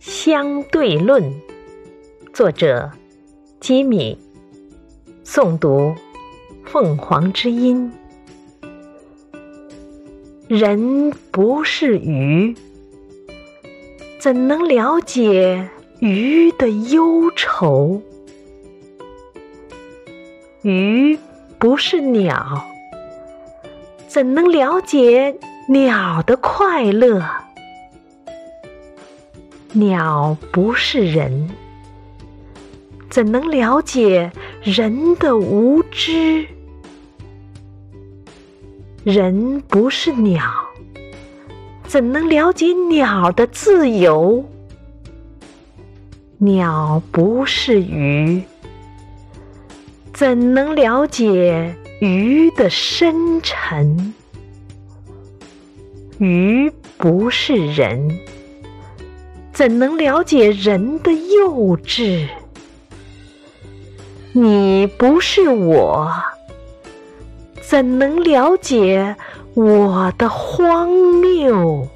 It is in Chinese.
相对论》，作者吉米，诵读凤凰之音。人不是鱼，怎能了解鱼的忧愁？鱼不是鸟，怎能了解鸟的快乐？鸟不是人，怎能了解人的无知？人不是鸟，怎能了解鸟的自由？鸟不是鱼，怎能了解鱼的深沉？鱼不是人，怎能了解人的幼稚？你不是我。怎能了解我的荒谬？